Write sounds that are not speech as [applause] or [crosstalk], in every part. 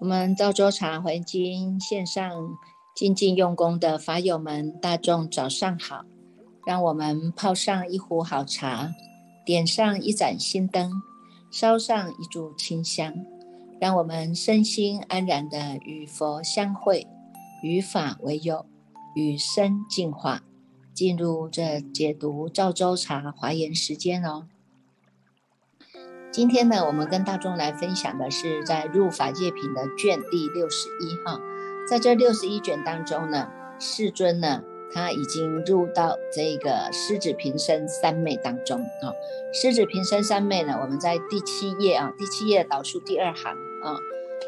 我们赵州茶回经线上静静用功的法友们，大众早上好！让我们泡上一壶好茶，点上一盏心灯，烧上一炷清香，让我们身心安然的与佛相会，与法为友，与生进化，进入这解读赵州茶华严时间哦。今天呢，我们跟大众来分享的是在入法界品的卷第六十一号，在这六十一卷当中呢，世尊呢他已经入到这个狮子平生三昧当中啊。狮子平生三昧呢，我们在第七页啊，第七页导数第二行啊，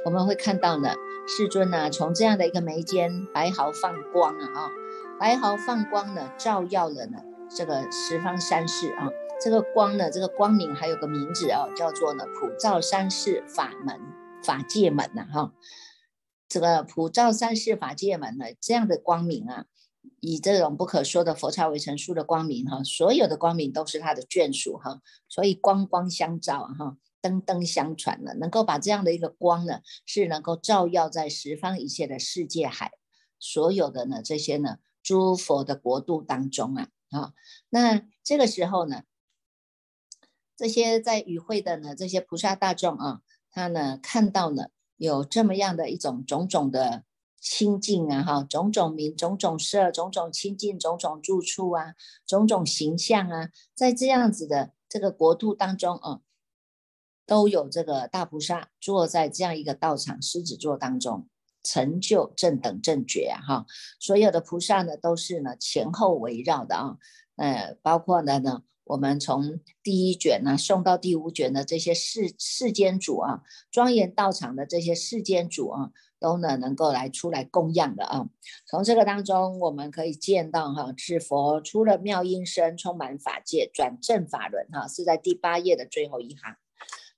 我们会看到呢，世尊呢从这样的一个眉间白毫放光啊啊，白毫放光呢，照耀了呢这个十方三世啊。这个光呢，这个光明还有个名字啊，叫做呢普照三世法门法界门呐哈。这个普照三世法界门呢，这样的光明啊，以这种不可说的佛刹为成数的光明哈，所有的光明都是他的眷属哈，所以光光相照哈，灯灯相传呢，能够把这样的一个光呢，是能够照耀在十方一切的世界海，所有的呢这些呢诸佛的国度当中啊啊，那这个时候呢。这些在与会的呢，这些菩萨大众啊，他呢看到呢有这么样的一种种种的清净啊，哈，种种名、种种色、种种清净、种种住处啊，种种形象啊，在这样子的这个国度当中啊，都有这个大菩萨坐在这样一个道场狮子座当中，成就正等正觉啊，哈，所有的菩萨呢都是呢前后围绕的啊，呃，包括呢呢。我们从第一卷呢送到第五卷的这些世世间主啊，庄严道场的这些世间主啊，都呢能够来出来供养的啊。从这个当中，我们可以见到哈，是佛出了妙音声，充满法界，转正法轮哈，是在第八页的最后一行。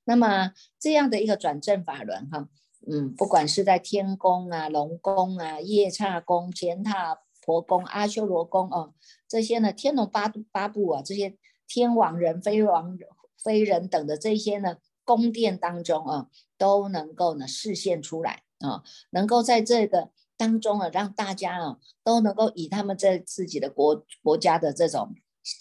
那么这样的一个转正法轮哈，嗯，不管是在天宫啊、龙宫啊、夜叉宫、乾塔婆宫、阿修罗宫哦，这些呢天龙八八部啊，这些。天王人、非王、非人等的这些呢，宫殿当中啊，都能够呢示现出来啊，能够在这个当中啊，让大家啊都能够以他们这自己的国国家的这种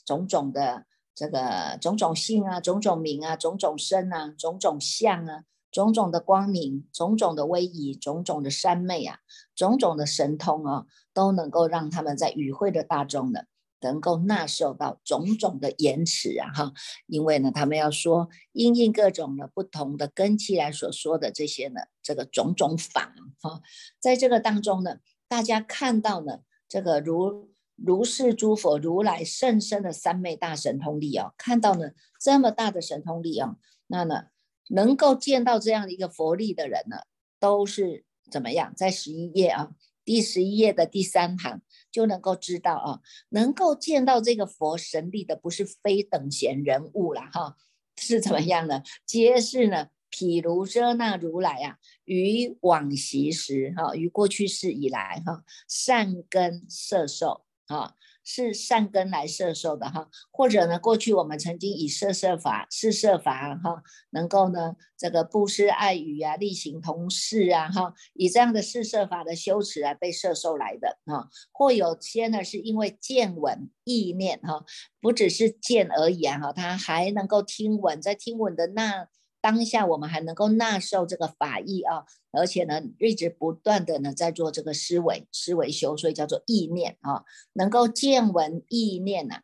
种种的这个种种性啊、种种名啊、种种身啊、种种相啊、种种的光明、种种的威仪、种种的三昧啊、种种的神通啊，都能够让他们在与会的大众呢。能够纳受到种种的延迟啊哈，因为呢，他们要说因应各种的不同的根器来所说的这些呢，这个种种法哈，在这个当中呢，大家看到呢，这个如如是诸佛如来甚深的三昧大神通力啊，看到呢这么大的神通力啊，那呢能够见到这样的一个佛力的人呢，都是怎么样？在十一页啊，第十一页的第三行。就能够知道啊，能够见到这个佛神力的，不是非等闲人物了哈，是怎么样呢？皆是呢，譬如遮那如来啊，于往昔时哈，于过去世以来哈，善根摄受啊。是善根来摄受的哈，或者呢，过去我们曾经以摄摄法、施摄法哈，能够呢这个布施爱语啊、力行同事啊哈，以这样的施摄法的修持啊被摄受来的哈，或有些呢是因为见闻意念哈，不只是见而已啊哈，他还能够听闻，在听闻的那。当下我们还能够纳受这个法意啊，而且呢，一直不断的呢在做这个思维思维修，所以叫做意念啊，能够见闻意念呐，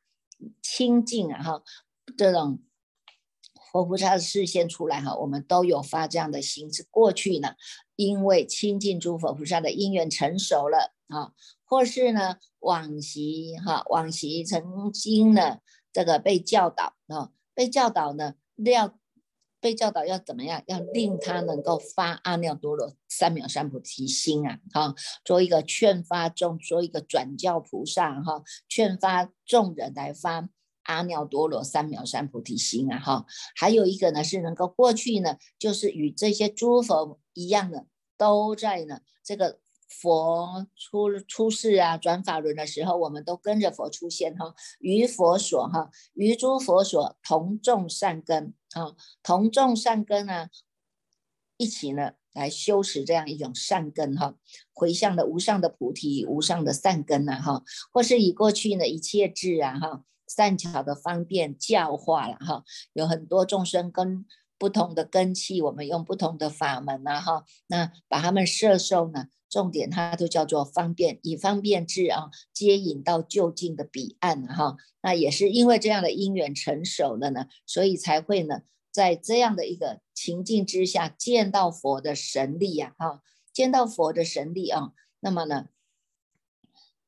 清净啊哈，这种佛菩萨的视线出来哈，我们都有发这样的心。是过去呢，因为亲近诸佛菩萨的因缘成熟了啊，或是呢往昔哈往昔曾经呢这个被教导啊，被教导呢料。被教导要怎么样？要令他能够发阿耨多罗三藐三菩提心啊！哈，做一个劝发众，做一个转教菩萨哈，劝发众人来发阿耨多罗三藐三菩提心啊！哈，还有一个呢是能够过去呢，就是与这些诸佛一样的，都在呢这个佛出出世啊，转法轮的时候，我们都跟着佛出现哈，于佛所哈，于诸佛所同种善根啊，同种善根啊，一起呢来修持这样一种善根哈，回向的无上的菩提，无上的善根呐哈，或是以过去呢一切智啊哈，善巧的方便教化了哈，有很多众生跟。不同的根器，我们用不同的法门呐，哈，那把他们摄受呢，重点它都叫做方便，以方便智啊，接引到就近的彼岸哈。那也是因为这样的因缘成熟了呢，所以才会呢，在这样的一个情境之下，见到佛的神力呀，哈，见到佛的神力啊，那么呢，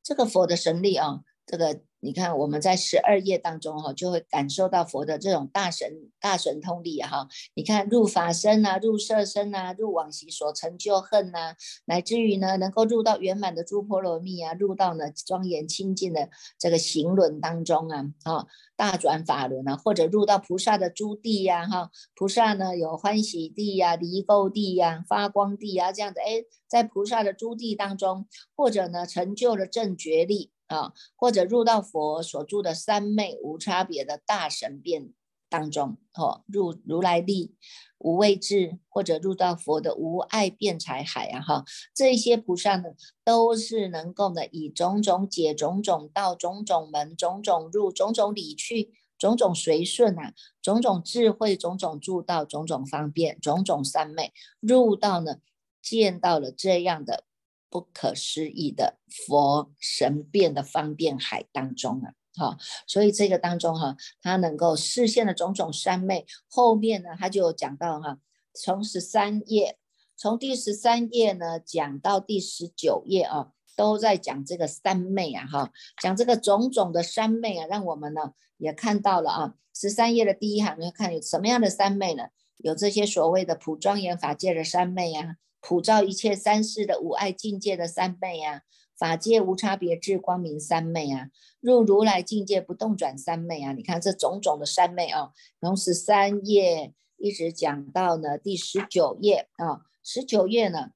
这个佛的神力啊，这个。你看，我们在十二页当中哈，就会感受到佛的这种大神大神通力哈。你看入法身啊，入色身啊，入往昔所成就恨呐，乃至于呢，能够入到圆满的诸婆罗蜜啊，入到呢庄严清净的这个行轮当中啊，啊，大转法轮啊，或者入到菩萨的诸地呀，哈，菩萨呢有欢喜地呀、离垢地呀、发光地呀这样子，哎，在菩萨的诸地当中，或者呢成就了正觉力。啊，或者入到佛所住的三昧无差别的大神变当中，哦，入如来力无畏智，或者入到佛的无爱辩才海啊，哈，这些菩萨呢，都是能够呢，以种种解、种种道、种种门、种种入、种种理去、种种随顺啊，种种智慧、种种助道、种种方便、种种三昧，入到呢，见到了这样的。不可思议的佛神变的方便海当中啊，哈，所以这个当中哈，他能够视现的种种三昧，后面呢，他就讲到哈，从十三页，从第十三页呢讲到第十九页啊，都在讲这个三昧啊，哈，讲这个种种的三昧啊，让我们呢也看到了啊，十三页的第一行要看有什么样的三昧呢？有这些所谓的普庄严法界的三昧啊。普照一切三世的无爱境界的三昧啊，法界无差别智光明三昧啊，入如来境界不动转三昧啊，你看这种种的三昧啊，从十三页一直讲到呢第十九页啊，十九页呢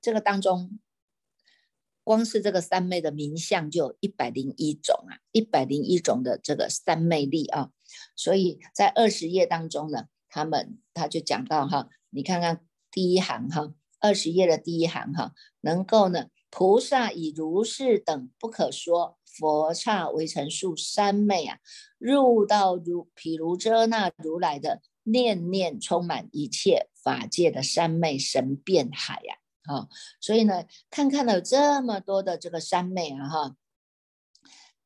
这个当中，光是这个三昧的名相就有一百零一种啊，一百零一种的这个三昧力啊，所以在二十页当中呢，他们他就讲到哈，你看看第一行哈。二十页的第一行哈，能够呢，菩萨以如是等不可说佛刹为成数三昧啊，入到如毗卢遮那如来的念念充满一切法界的三昧神变海呀，啊，所以呢，看看了这么多的这个三昧啊哈，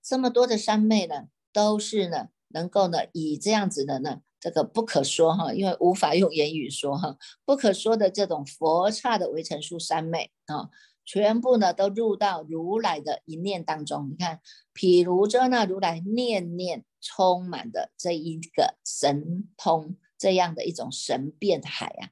这么多的三昧呢，都是呢，能够呢，以这样子的呢。这个不可说哈，因为无法用言语说哈，不可说的这种佛刹的围城数三昧啊，全部呢都入到如来的一念当中。你看，譬如这那如来念念充满的这一个神通，这样的一种神变海啊，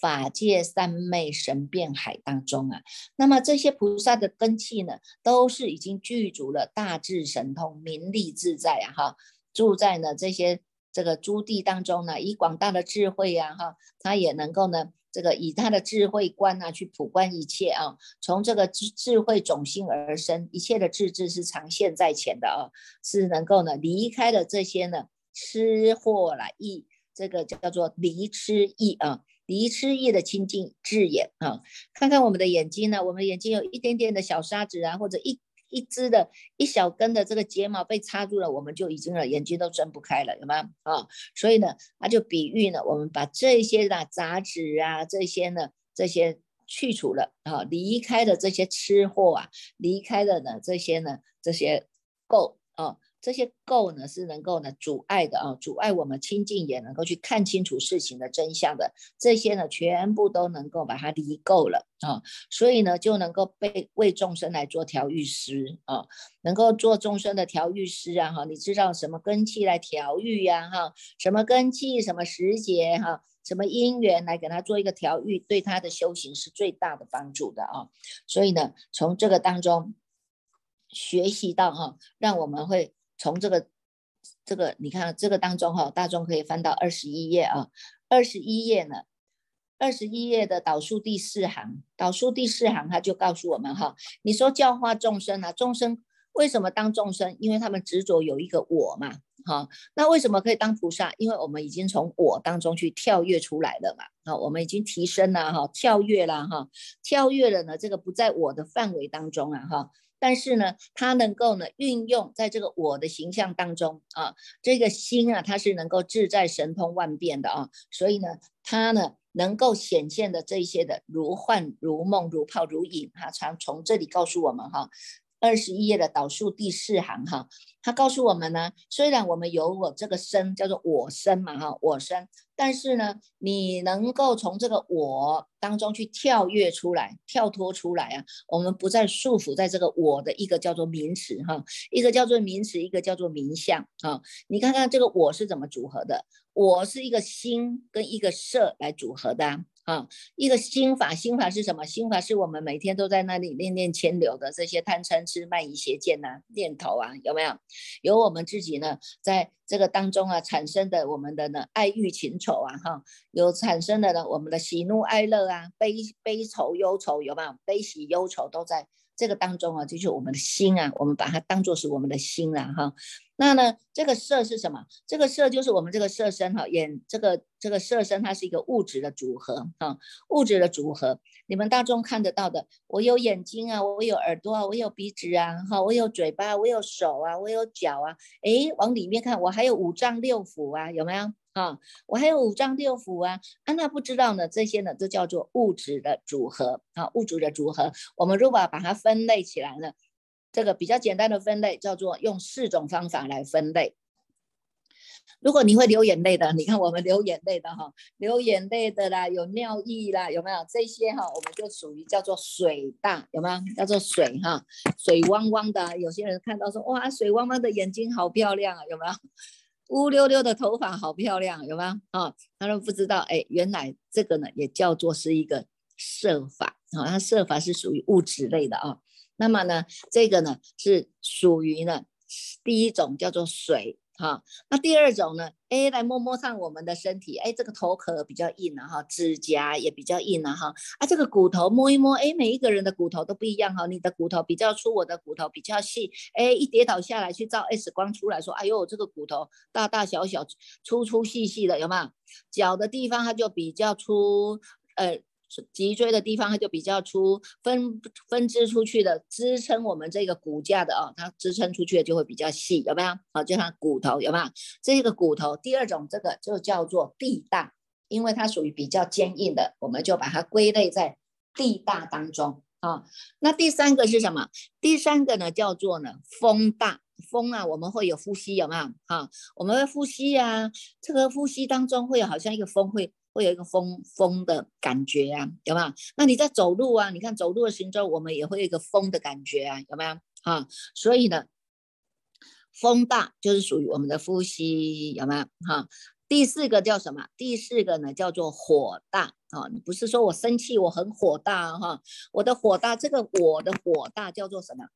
法界三昧神变海当中啊，那么这些菩萨的根器呢，都是已经具足了大智神通、名利自在啊哈，住在呢这些。这个诸地当中呢，以广大的智慧呀，哈，他也能够呢，这个以他的智慧观啊，去普观一切啊，从这个智智慧种性而生，一切的智智是常现在前的啊，是能够呢离开了这些呢吃货来意，这个叫做离吃意啊，离吃意的清净智眼啊，看看我们的眼睛呢，我们眼睛有一点点的小沙子啊，或者一。一只的一小根的这个睫毛被插住了，我们就已经了眼睛都睁不开了，有吗？啊，所以呢，它就比喻呢，我们把这些的杂质啊，这些呢，这些去除了啊，离开了这些吃货啊，离开了呢这些呢这些垢啊。这些垢呢是能够呢阻碍的啊，阻碍我们清净也能够去看清楚事情的真相的。这些呢全部都能够把它离垢了啊，所以呢就能够被为众生来做调御师啊，能够做众生的调御师啊哈。你知道什么根气来调御呀哈？什么根气，什么时节哈？什么因缘来给他做一个调御，对他的修行是最大的帮助的啊。所以呢，从这个当中学习到哈，让我们会。从这个这个，你看这个当中哈，大众可以翻到二十一页啊。二十一页呢，二十一页的导数第四行，导数第四行他就告诉我们哈，你说教化众生啊，众生为什么当众生？因为他们执着有一个我嘛，哈，那为什么可以当菩萨？因为我们已经从我当中去跳跃出来了嘛，啊，我们已经提升了哈，跳跃了哈，跳跃了呢，这个不在我的范围当中啊哈。但是呢，它能够呢运用在这个我的形象当中啊，这个心啊，它是能够自在神通万变的啊，所以呢，它呢能够显现的这些的如幻如梦如泡如影哈，常从这里告诉我们哈。二十一页的导数第四行哈，他告诉我们呢，虽然我们有我这个身叫做我身嘛哈，我身，但是呢，你能够从这个我当中去跳跃出来，跳脱出来啊，我们不再束缚在这个我的一个叫做名词哈，一个叫做名词，一个叫做名相啊。你看看这个我是怎么组合的？我是一个心跟一个色来组合的。啊一个心法，心法是什么？心法是我们每天都在那里念念牵流的这些贪嗔痴慢疑邪见呐念头啊，有没有？有我们自己呢，在这个当中啊产生的我们的呢爱欲情仇啊，哈，有产生的呢我们的喜怒哀乐啊，悲悲愁忧愁有没有？悲喜忧愁都在。这个当中啊，就是我们的心啊，我们把它当做是我们的心了哈。那呢，这个色是什么？这个色就是我们这个色身哈，眼这个这个色身它是一个物质的组合哈，物质的组合。你们大众看得到的，我有眼睛啊，我有耳朵啊，我有鼻子啊，哈，我有嘴巴，我有手啊，我有脚啊，诶，往里面看，我还有五脏六腑啊，有没有？啊，我还有五脏六腑啊，啊，那不知道呢，这些呢都叫做物质的组合啊，物质的组合。我们如果把它分类起来呢，这个比较简单的分类叫做用四种方法来分类。如果你会流眼泪的，你看我们流眼泪的哈，流眼泪的啦，有尿意啦，有没有这些哈？我们就属于叫做水大，有没有？叫做水哈，水汪汪的。有些人看到说哇，水汪汪的眼睛好漂亮啊，有没有？乌溜溜的头发好漂亮，有吗？啊，他说不知道，哎，原来这个呢也叫做是一个色法啊，它色法是属于物质类的啊。那么呢，这个呢是属于呢第一种叫做水。哈，那第二种呢？哎，来摸摸上我们的身体，哎，这个头壳比较硬了哈，指甲也比较硬了哈，啊，这个骨头摸一摸，哎，每一个人的骨头都不一样哈，你的骨头比较粗，我的骨头比较细，哎，一跌倒下来去照 X 光出来说，哎呦，这个骨头大大小小、粗粗细细的，有没有？脚的地方它就比较粗，呃。脊椎的地方它就比较粗，分分支出去的支撑我们这个骨架的哦，它支撑出去的就会比较细，有没有？好，就像骨头有没有？这个骨头，第二种这个就叫做地大，因为它属于比较坚硬的，我们就把它归类在地大当中啊。那第三个是什么？第三个呢叫做呢风大，风啊，我们会有呼吸，有没有？哈，我们会呼吸啊，这个呼吸当中会有好像一个风会。会有一个风风的感觉啊，有没有？那你在走路啊，你看走路的行舟，我们也会有一个风的感觉啊，有没有？啊，所以呢，风大就是属于我们的呼吸，有没有？哈，第四个叫什么？第四个呢叫做火大啊，不是说我生气我很火大哈，我的火大，这个我的火大叫做什么？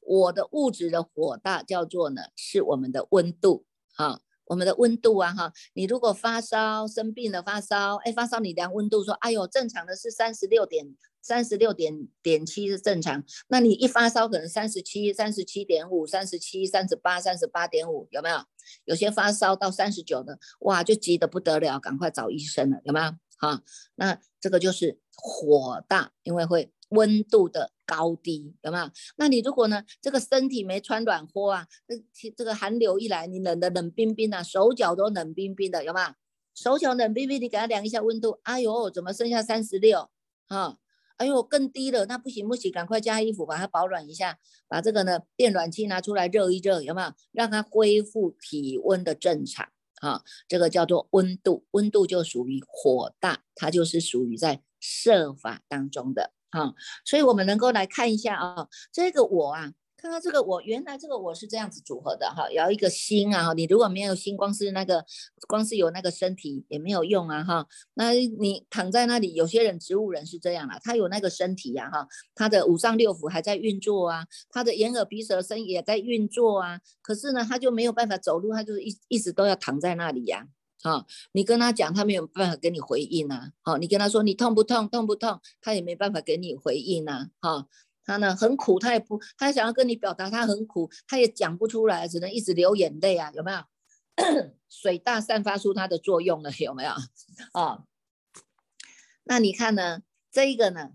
我的物质的火大叫做呢是我们的温度哈。我们的温度啊，哈，你如果发烧生病了发烧，哎，发烧你量温度说，哎呦，正常的是三十六点三十六点点七是正常，那你一发烧可能三十七、三十七点五、三十七、三十八、三十八点五，有没有？有些发烧到三十九的，哇，就急得不得了，赶快找医生了，有没有？哈，那这个就是火大，因为会。温度的高低有没有？那你如果呢，这个身体没穿暖和啊，这这个寒流一来，你冷的冷冰冰的，手脚都冷冰冰的，有没有？手脚冷冰冰，你给他量一下温度，哎呦，怎么剩下三十六？哈，哎呦，更低了，那不行不行，赶快加衣服，把它保暖一下，把这个呢电暖气拿出来热一热，有没有？让它恢复体温的正常啊，这个叫做温度，温度就属于火大，它就是属于在设法当中的。啊，所以我们能够来看一下啊，这个我啊，看到这个我，原来这个我是这样子组合的哈，要一个心啊，你如果没有心，光是那个，光是有那个身体也没有用啊哈，那你躺在那里，有些人植物人是这样啦，他有那个身体呀哈，他的五脏六腑还在运作啊，他的眼耳鼻舌身也在运作啊，可是呢，他就没有办法走路，他就是一一直都要躺在那里呀。啊，你跟他讲，他没有办法给你回应啊。好，你跟他说你痛不痛，痛不痛，他也没办法给你回应啊。哈，他呢很苦，他也不，他想要跟你表达他很苦，他也讲不出来，只能一直流眼泪啊。有没有？[coughs] 水大散发出它的作用了，有没有？啊，[laughs] 那你看呢？这一个呢？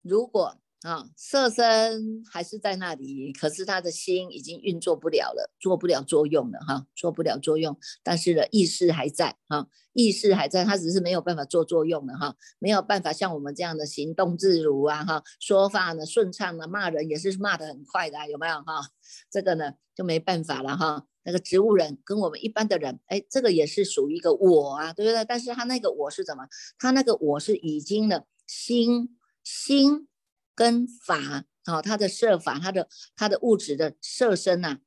如果啊，色身还是在那里，可是他的心已经运作不了了，做不了作用了哈，做不了作用。但是呢，意识还在哈，意识还在，他只是没有办法做作用了哈，没有办法像我们这样的行动自如啊哈，说话呢顺畅的，骂人也是骂得很快的，有没有哈？这个呢就没办法了哈。那个植物人跟我们一般的人，哎，这个也是属于一个我啊，对不对？但是他那个我是怎么？他那个我是已经的心心。跟法啊，他的设法，他的他的物质的色身呐，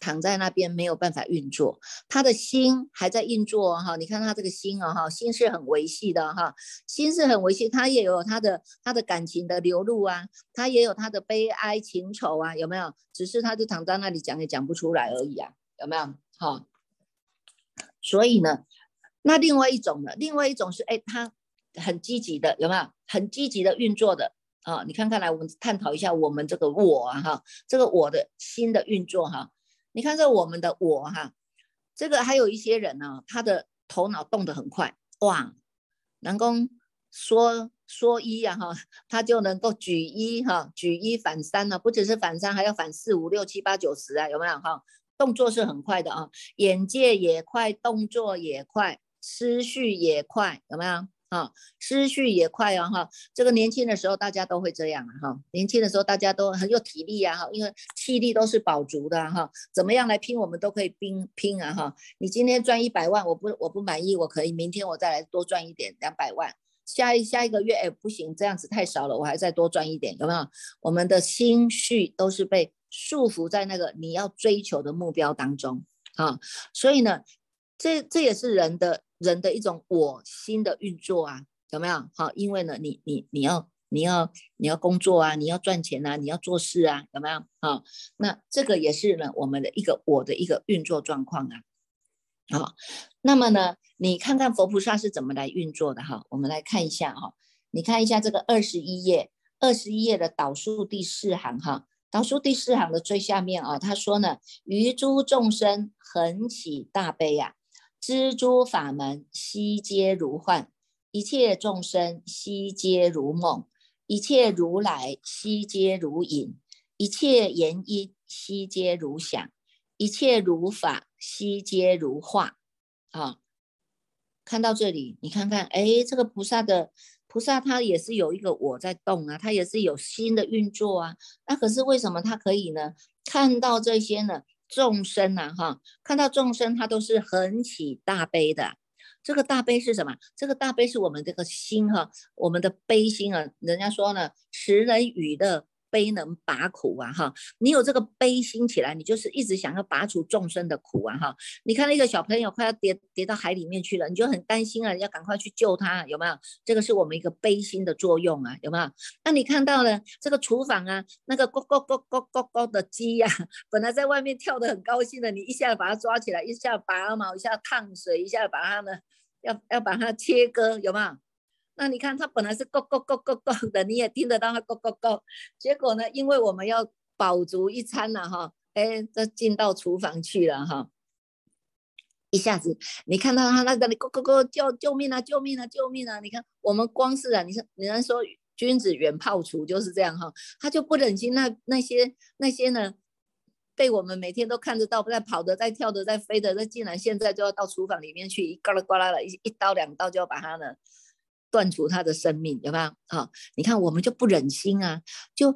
躺在那边没有办法运作，他的心还在运作哈。你看他这个心啊哈，心是很维系的哈，心是很维系，他也有他的他的感情的流露啊，他也有他的悲哀情愁啊，有没有？只是他就躺在那里讲也讲不出来而已啊，有没有？哈，所以呢，那另外一种呢，另外一种是哎，他很积极的，有没有？很积极的运作的。啊，你看看来，我们探讨一下我们这个我啊，哈，这个我的心的运作哈。你看这我们的我哈，这个还有一些人呢，他的头脑动得很快，哇，能够说说一呀哈，他就能够举一哈，举一反三呢，不只是反三，还要反四五六七八九十啊，有没有哈？动作是很快的啊，眼界也快，动作也快，思绪也快，有没有？啊，思绪也快哦，哈，这个年轻的时候大家都会这样啊，哈，年轻的时候大家都很有体力啊，哈，因为气力都是饱足的哈，怎么样来拼我们都可以拼拼啊，哈，你今天赚一百万，我不我不满意，我可以明天我再来多赚一点两百万，下一下一个月，哎，不行，这样子太少了，我还再多赚一点，有没有？我们的心绪都是被束缚在那个你要追求的目标当中啊，所以呢，这这也是人的。人的一种我心的运作啊，有没有？好，因为呢，你你你要你要你要工作啊，你要赚钱啊，你要做事啊，有没有？好，那这个也是呢，我们的一个我的一个运作状况啊。好，那么呢，你看看佛菩萨是怎么来运作的哈？我们来看一下哈，你看一下这个二十一页，二十一页的导数第四行哈，导数第四行的最下面啊，他说呢，于诸众生恒起大悲呀。知诸法门悉皆如幻，一切众生悉皆如梦，一切如来悉皆如影，一切言音悉皆如响，一切如法悉皆如画。啊，看到这里，你看看，哎，这个菩萨的菩萨他也是有一个我在动啊，他也是有心的运作啊。那可是为什么他可以呢？看到这些呢？众生呐，哈，看到众生，他都是很起大悲的。这个大悲是什么？这个大悲是我们这个心哈，我们的悲心啊。人家说呢，持人与乐。悲能拔苦啊，哈！你有这个悲心起来，你就是一直想要拔除众生的苦啊，哈！你看那个小朋友快要跌跌到海里面去了，你就很担心啊，要赶快去救他，有没有？这个是我们一个悲心的作用啊，有没有？那你看到了这个厨房啊，那个咕咕咕咕咕咕的鸡呀，本来在外面跳得很高兴的，你一下把它抓起来，一下拔毛，一下烫水，一下把它呢，要要把它切割，有没有？那你看，它本来是咕咕咕咕咕的，你也听得到它咕咕咕。结果呢，因为我们要饱足一餐了哈，哎，这进到厨房去了哈，一下子你看到它那个咕咕咕叫救命啊，救命啊，救命啊！你看我们光是啊，你说你能说君子远庖厨就是这样哈，他就不忍心那那些那些呢，被我们每天都看得到在跑的、在跳的、在飞的，那竟然现在就要到厨房里面去，一呱啦呱啦的一一刀两刀就要把它呢。断除他的生命，有没有？啊，你看我们就不忍心啊，就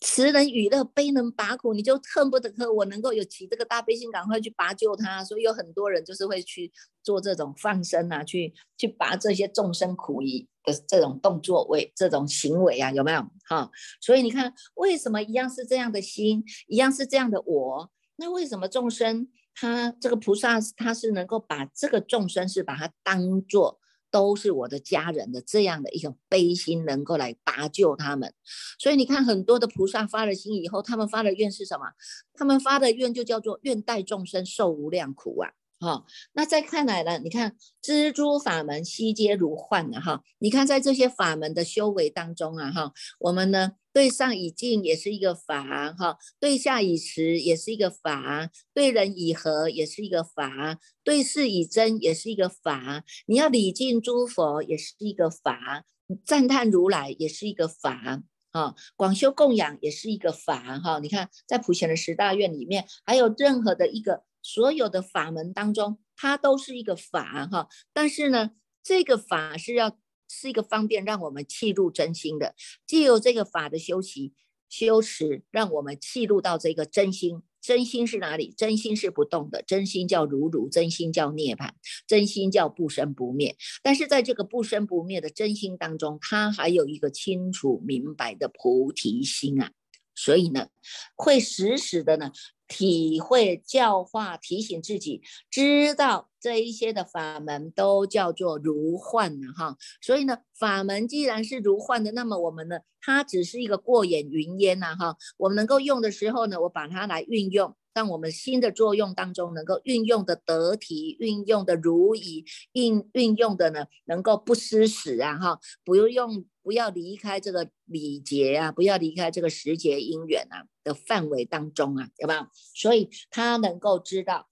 慈人与乐，悲能拔苦，你就恨不得和我能够有起这个大悲心，赶快去拔救他。所以有很多人就是会去做这种放生啊，去去拔这些众生苦疑的这种动作为这种行为啊，有没有？哈，所以你看，为什么一样是这样的心，一样是这样的我？那为什么众生他这个菩萨他是能够把这个众生是把它当做？都是我的家人的这样的一种悲心，能够来搭救他们。所以你看，很多的菩萨发了心以后，他们发的愿是什么？他们发的愿就叫做愿带众生受无量苦啊！哈，那再看来呢？你看，蜘蛛法门悉皆如幻的哈。你看，在这些法门的修为当中啊，哈，我们呢对上以静也是一个法哈，对下以持也是一个法，对人以和也是一个法，对事以真也是一个法。你要礼敬诸佛也是一个法，赞叹如来也是一个法啊，广修供养也是一个法哈。你看，在普贤的十大愿里面，还有任何的一个。所有的法门当中，它都是一个法哈，但是呢，这个法是要是一个方便让我们契入真心的，既有这个法的修习修持，让我们契入到这个真心。真心是哪里？真心是不动的，真心叫如如，真心叫涅槃，真心叫不生不灭。但是在这个不生不灭的真心当中，它还有一个清楚明白的菩提心啊，所以呢，会时时的呢。体会教化，提醒自己，知道这一些的法门都叫做如幻的哈。所以呢，法门既然是如幻的，那么我们呢，它只是一个过眼云烟呐哈。我们能够用的时候呢，我把它来运用。让我们新的作用当中能够运用的得体，运用的如意，运运用的呢能够不失时啊哈，不用不要离开这个礼节啊，不要离开这个时节因缘啊的范围当中啊，有没有？所以他能够知道。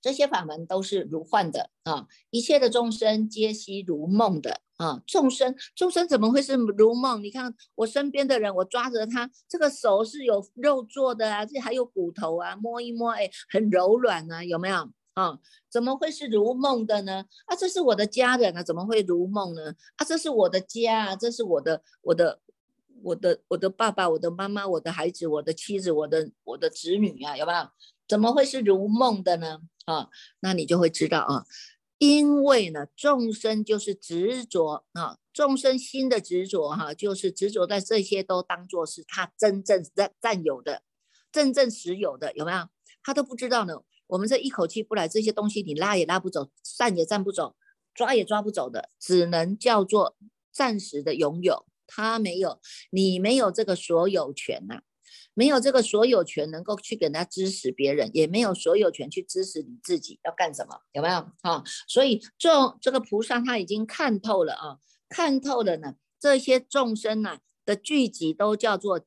这些法门都是如幻的啊，一切的众生皆悉如梦的啊。众生众生怎么会是如梦？你看我身边的人，我抓着他这个手是有肉做的啊，这还有骨头啊，摸一摸，哎，很柔软啊，有没有啊？怎么会是如梦的呢？啊，这是我的家人啊，怎么会如梦呢？啊，这是我的家啊，这是我的我的我的我的爸爸，我的妈妈，我的孩子，我的妻子，我的我的子女啊，有没有？怎么会是如梦的呢？啊，那你就会知道啊，因为呢，众生就是执着啊，众生心的执着哈，就是执着在这些都当做是他真正占占有的、真正实有的，有没有？他都不知道呢。我们这一口气不来，这些东西你拉也拉不走，散也散不走，抓也抓不走的，只能叫做暂时的拥有。他没有，你没有这个所有权呐。没有这个所有权能够去给他支持别人，也没有所有权去支持你自己要干什么，有没有啊？所以众这个菩萨他已经看透了啊，看透了呢，这些众生呐的聚集都叫做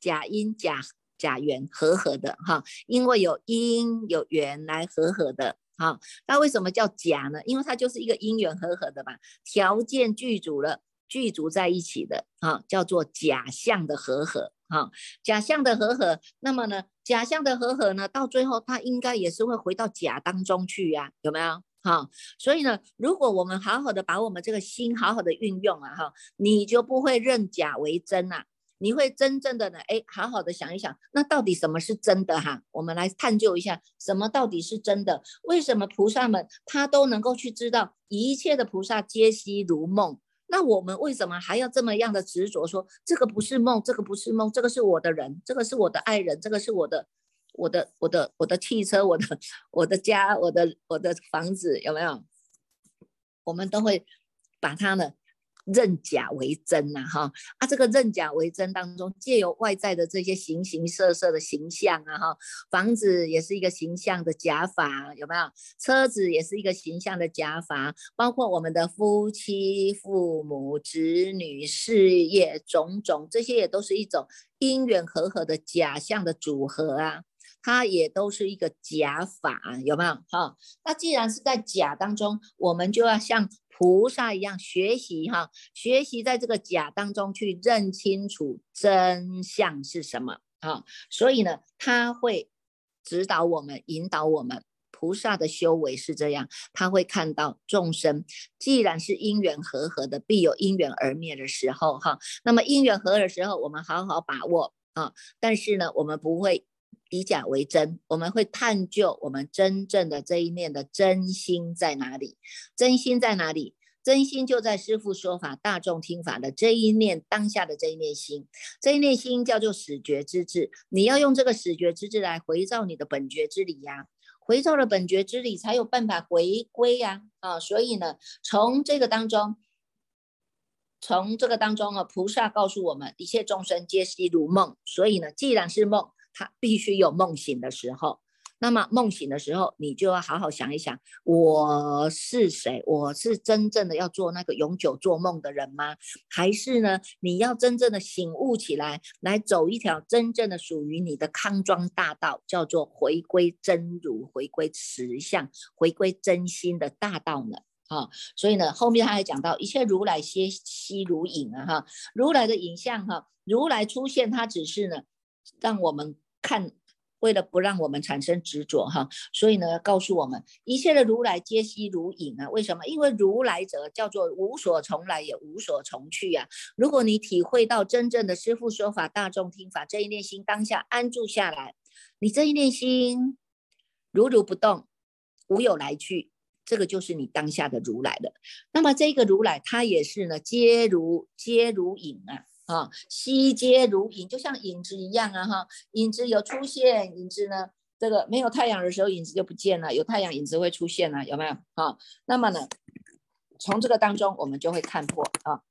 假因假假缘合合的哈，因为有因有缘来合合的哈。那为什么叫假呢？因为它就是一个因缘合合的嘛，条件具足了，具足在一起的啊，叫做假象的合合。哈，假象的和合，那么呢，假象的和合呢，到最后它应该也是会回到假当中去呀，有没有？哈，所以呢，如果我们好好的把我们这个心好好的运用啊，哈，你就不会认假为真呐，你会真正的呢，哎，好好的想一想，那到底什么是真的哈？我们来探究一下，什么到底是真的？为什么菩萨们他都能够去知道一切的菩萨皆悉如梦？那我们为什么还要这么样的执着？说这个不是梦，这个不是梦，这个是我的人，这个是我的爱人，这个是我的，我的，我的，我的汽车，我的，我的家，我的，我的房子，有没有？我们都会把它呢。认假为真呐，哈啊，这个认假为真当中，借由外在的这些形形色色的形象啊，哈，房子也是一个形象的假法，有没有？车子也是一个形象的假法，包括我们的夫妻、父母、子女、事业种种，这些也都是一种因缘和合的假象的组合啊，它也都是一个假法，有没有？哈，那既然是在假当中，我们就要像。菩萨一样学习哈，学习在这个假当中去认清楚真相是什么啊，所以呢，他会指导我们、引导我们。菩萨的修为是这样，他会看到众生既然是因缘和合的，必有因缘而灭的时候哈。那么因缘和合的时候，我们好好把握啊。但是呢，我们不会。以假为真，我们会探究我们真正的这一念的真心在哪里？真心在哪里？真心就在师父说法、大众听法的这一念当下的这一念心，这一念心叫做始觉之智。你要用这个始觉之智来回照你的本觉之理呀，回照了本觉之理，才有办法回归呀。啊，所以呢，从这个当中，从这个当中啊，菩萨告诉我们，一切众生皆悉如梦。所以呢，既然是梦。他必须有梦醒的时候，那么梦醒的时候，你就要好好想一想，我是谁？我是真正的要做那个永久做梦的人吗？还是呢，你要真正的醒悟起来，来走一条真正的属于你的康庄大道，叫做回归真如、回归实相、回归真心的大道呢？啊，所以呢，后面他还讲到，一切如来皆悉如影啊，哈，如来的影像哈，如来出现，它只是呢，让我们看。为了不让我们产生执着哈，所以呢，告诉我们一切的如来皆悉如影啊。为什么？因为如来者叫做无所从来也无所从去呀。如果你体会到真正的师父说法、大众听法，这一念心当下安住下来，你这一念心如如不动，无有来去，这个就是你当下的如来了。那么这个如来，他也是呢，皆如皆如影啊。啊，悉皆如影，就像影子一样啊！哈，影子有出现，影子呢，这个没有太阳的时候，影子就不见了；有太阳，影子会出现了，有没有？啊，那么呢，从这个当中，我们就会看破啊，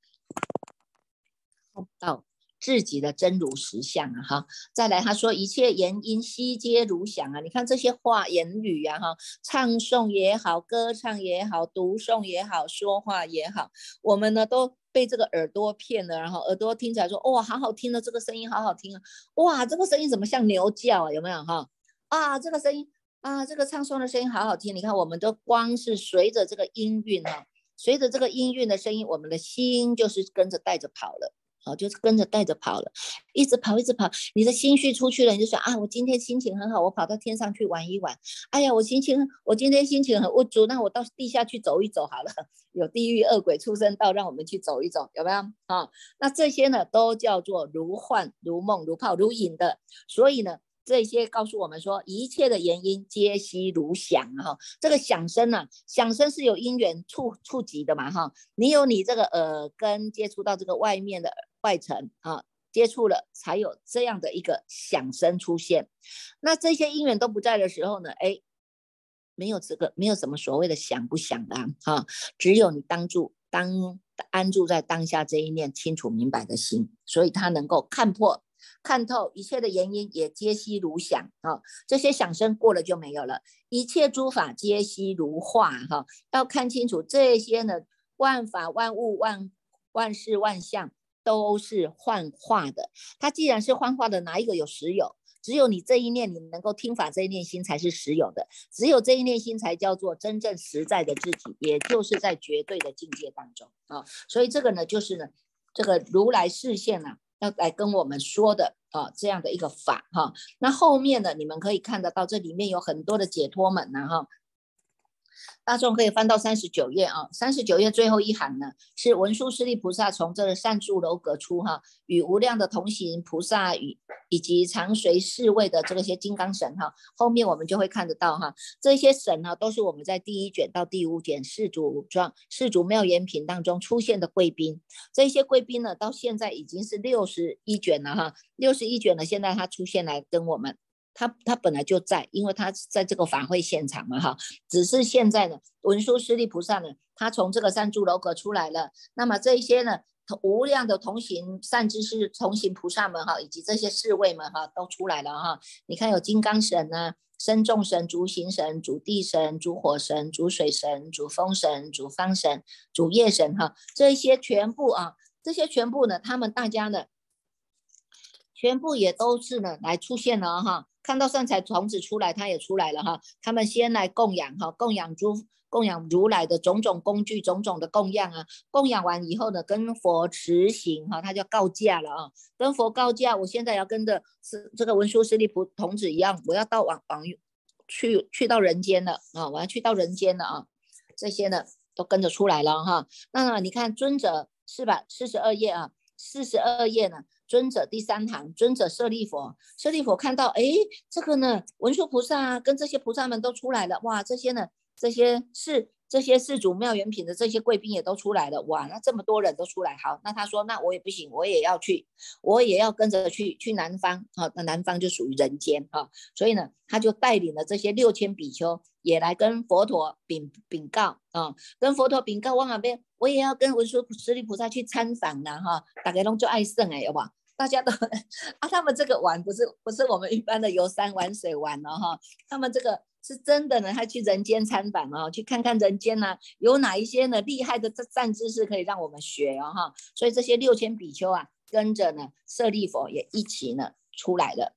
到。自己的真如实相啊，哈，再来他说一切言音悉皆如响啊，你看这些话言语呀，哈，唱诵也好，歌唱也好，读诵也好，说话也好，我们呢都被这个耳朵骗了，然后耳朵听起来说哇，好好听的这个声音好好听啊，哇，这个声音怎么像牛叫啊？有没有哈？啊，这个声音啊，这个唱诵的声音好好听，你看我们都光是随着这个音韵哈，随着这个音韵的声音，我们的心就是跟着带着跑了。哦，就是跟着带着跑了，一直跑，一直跑。你的心绪出去了，你就说啊，我今天心情很好，我跑到天上去玩一玩。哎呀，我心情，我今天心情很无助，那我到地下去走一走好了。[laughs] 有地狱恶鬼出生道，让我们去走一走，有没有啊？那这些呢，都叫做如幻、如梦、如泡、如影的。所以呢，这些告诉我们说，一切的原因皆悉如响哈。这个响声呢，响声是有因缘触触及的嘛哈。你有你这个耳根接触到这个外面的。外层啊，接触了才有这样的一个响声出现。那这些因缘都不在的时候呢？哎，没有这个，没有什么所谓的响不响的啊，只有你当住当安住在当下这一念清楚明白的心，所以他能够看破、看透一切的原因，也皆悉如响啊。这些响声过了就没有了，一切诸法皆悉如化哈。要看清楚这些呢，万法、万物、万万事、万象。都是幻化的，它既然是幻化的，哪一个有实有？只有你这一念，你能够听法这一念心才是实有的，只有这一念心才叫做真正实在的自己，也就是在绝对的境界当中啊。所以这个呢，就是呢，这个如来视线呢，要来跟我们说的啊，这样的一个法哈。那后面呢，你们可以看得到，这里面有很多的解脱门呐哈。大众可以翻到三十九页啊，三十九页最后一行呢，是文殊师利菩萨从这个善住楼阁出哈，与无量的同行菩萨与以及常随侍卫的这些金刚神哈，后面我们就会看得到哈，这些神呢都是我们在第一卷到第五卷世主状世主妙严品当中出现的贵宾，这些贵宾呢到现在已经是六十一卷了哈，六十一卷了，现在他出现来跟我们。他他本来就在，因为他在这个法会现场嘛，哈，只是现在呢，文殊师利菩萨呢，他从这个三柱楼阁出来了。那么这一些呢，无量的同行善知识、同行菩萨们，哈，以及这些侍卫们，哈，都出来了，哈。你看有金刚神啊，身众神、主行神、主地神、主火神、主水神、主风神、主方神、主业神，哈，这一些全部啊，这些全部呢，他们大家呢，全部也都是呢，来出现了，哈。看到善财童子出来，他也出来了哈。他们先来供养哈，供养诸供养如来的种种工具，种种的供养啊。供养完以后呢，跟佛持行哈，他就告假了啊。跟佛告假，我现在要跟着是这个文殊师利菩童子一样，我要到往往去去到人间了啊，我要去到人间了啊。这些呢都跟着出来了哈。那你看尊者是吧？四十二页啊，四十二页呢。尊者第三堂，尊者舍利佛，舍利佛看到，哎，这个呢，文殊菩萨跟这些菩萨们都出来了，哇，这些呢，这些是这些四主妙缘品的这些贵宾也都出来了，哇，那这么多人都出来，好，那他说，那我也不行，我也要去，我也要跟着去，去南方，好，那南方就属于人间，哈，所以呢，他就带领了这些六千比丘也来跟佛陀禀禀告，啊，跟佛陀禀告，往哪边？我也要跟文殊师利菩萨去参访呢，哈，大家拢就爱圣哎，有不？大家都 [laughs] 啊，他们这个玩不是不是我们一般的游山玩水玩了哈，他们这个是真的呢，他去人间参访啊，去看看人间呢有哪一些呢厉害的战战知识可以让我们学哦哈，所以这些六千比丘啊，跟着呢舍利佛也一起呢出来了。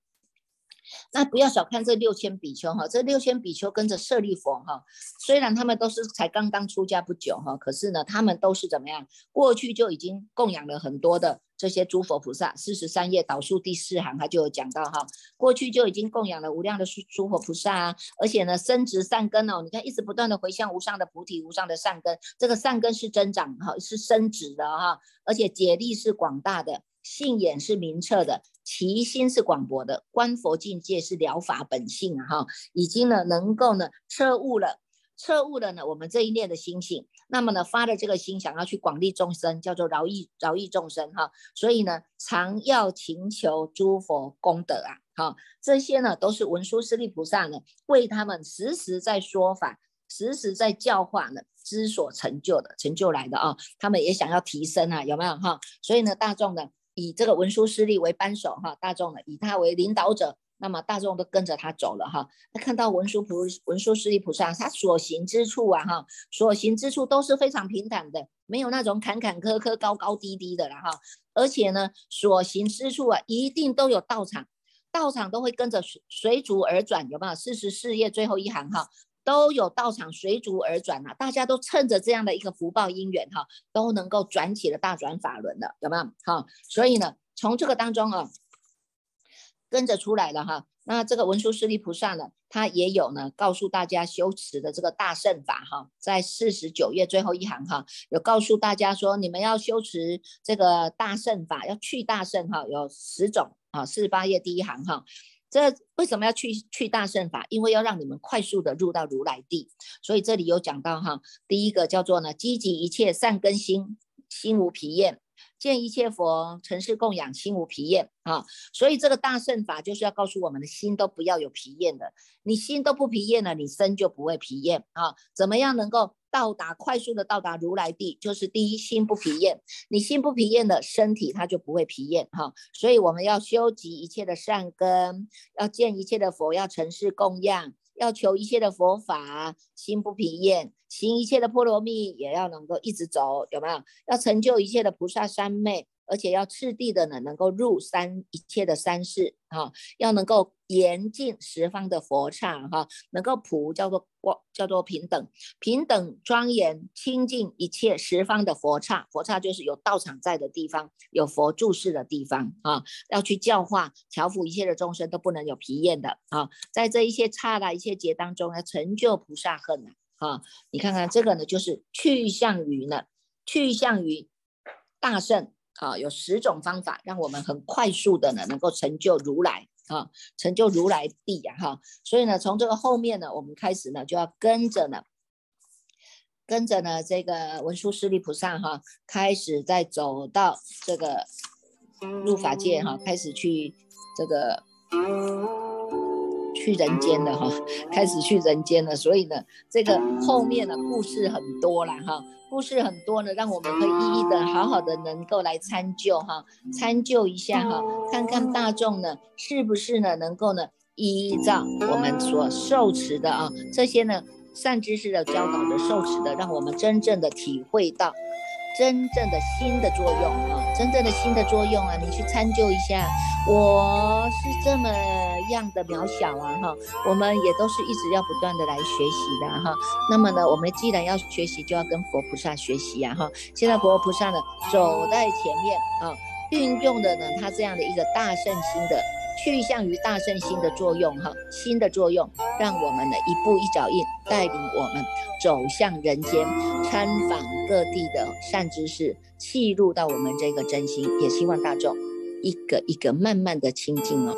那不要小看这六千比丘哈，这六千比丘跟着舍利佛哈，虽然他们都是才刚刚出家不久哈，可是呢，他们都是怎么样？过去就已经供养了很多的这些诸佛菩萨。四十三页导数第四行，他就有讲到哈，过去就已经供养了无量的诸佛菩萨啊，而且呢，生殖善根哦，你看一直不断的回向无上的菩提，无上的善根，这个善根是增长哈，是生殖的哈，而且解力是广大的。性眼是明澈的，其心是广博的，观佛境界是了法本性啊！哈，已经呢能够呢彻悟了，彻悟了呢我们这一念的心性，那么呢发了这个心，想要去广利众生，叫做饶益饶益众生哈，所以呢常要请求诸佛功德啊！哈，这些呢都是文殊师利菩萨呢为他们时时在说法，时时在教化呢之所成就的成就来的啊！他们也想要提升啊，有没有哈？所以呢大众呢。以这个文殊师利为扳手哈，大众呢以他为领导者，那么大众都跟着他走了哈。那看到文殊菩文殊师利菩萨，他所行之处啊哈，所行之处都是非常平坦的，没有那种坎坎坷坷、高高低低的了哈。而且呢，所行之处啊，一定都有道场，道场都会跟着随随逐而转，有没有？四十四页最后一行哈。都有道场随逐而转啊，大家都趁着这样的一个福报因缘哈，都能够转起了大转法轮的，有没有？哈，所以呢，从这个当中啊，跟着出来了哈。那这个文殊师利菩萨呢，他也有呢，告诉大家修持的这个大圣法哈，在四十九页最后一行哈，有告诉大家说，你们要修持这个大圣法，要去大圣哈，有十种啊，四十八页第一行哈。这为什么要去去大圣法？因为要让你们快速的入到如来地，所以这里有讲到哈，第一个叫做呢，积极一切善根心，心无疲厌，见一切佛，尘世供养，心无疲厌啊。所以这个大圣法就是要告诉我们的心都不要有疲厌的，你心都不疲厌了，你身就不会疲厌啊。怎么样能够？到达快速的到达如来地，就是第一心不疲厌。你心不疲厌的身体，它就不会疲厌哈。所以我们要修集一切的善根，要见一切的佛，要尘世供养，要求一切的佛法，心不疲厌，行一切的波罗蜜，也要能够一直走，有没有？要成就一切的菩萨三昧。而且要次第的呢，能够入三一切的三世哈，要能够严禁十方的佛刹哈，能够普叫做光叫做平等平等庄严清净一切十方的佛刹，佛刹就是有道场在的地方，有佛住世的地方啊，要去教化调伏一切的众生都不能有疲厌的啊，在这一些刹那一切劫当中呢成就菩萨恨啊，你看看这个呢，就是去向于呢，去向于大圣。啊，有十种方法，让我们很快速的呢，能够成就如来啊，成就如来地呀哈。所以呢，从这个后面呢，我们开始呢，就要跟着呢，跟着呢这个文殊师利菩萨哈，开始再走到这个入法界哈，开始去这个去人间了哈，开始去人间了。所以呢，这个后面的故事很多了哈。故事很多呢，让我们可以一一的好好的能够来参究哈，参究一下哈，看看大众呢是不是呢能够呢依照我们所受持的啊这些呢善知识的教导的受持的，让我们真正的体会到。真正的心的作用啊，真正的心的作用啊，你去参究一下。我是这么样的渺小啊，哈，我们也都是一直要不断的来学习的哈。那么呢，我们既然要学习，就要跟佛菩萨学习呀，哈。现在佛菩萨呢走在前面啊，运用的呢他这样的一个大圣心的。趋向于大圣心的作用，哈，心的作用，让我们呢一步一脚印，带领我们走向人间，参访各地的善知识，契入到我们这个真心，也希望大众一个一个慢慢的亲近哦。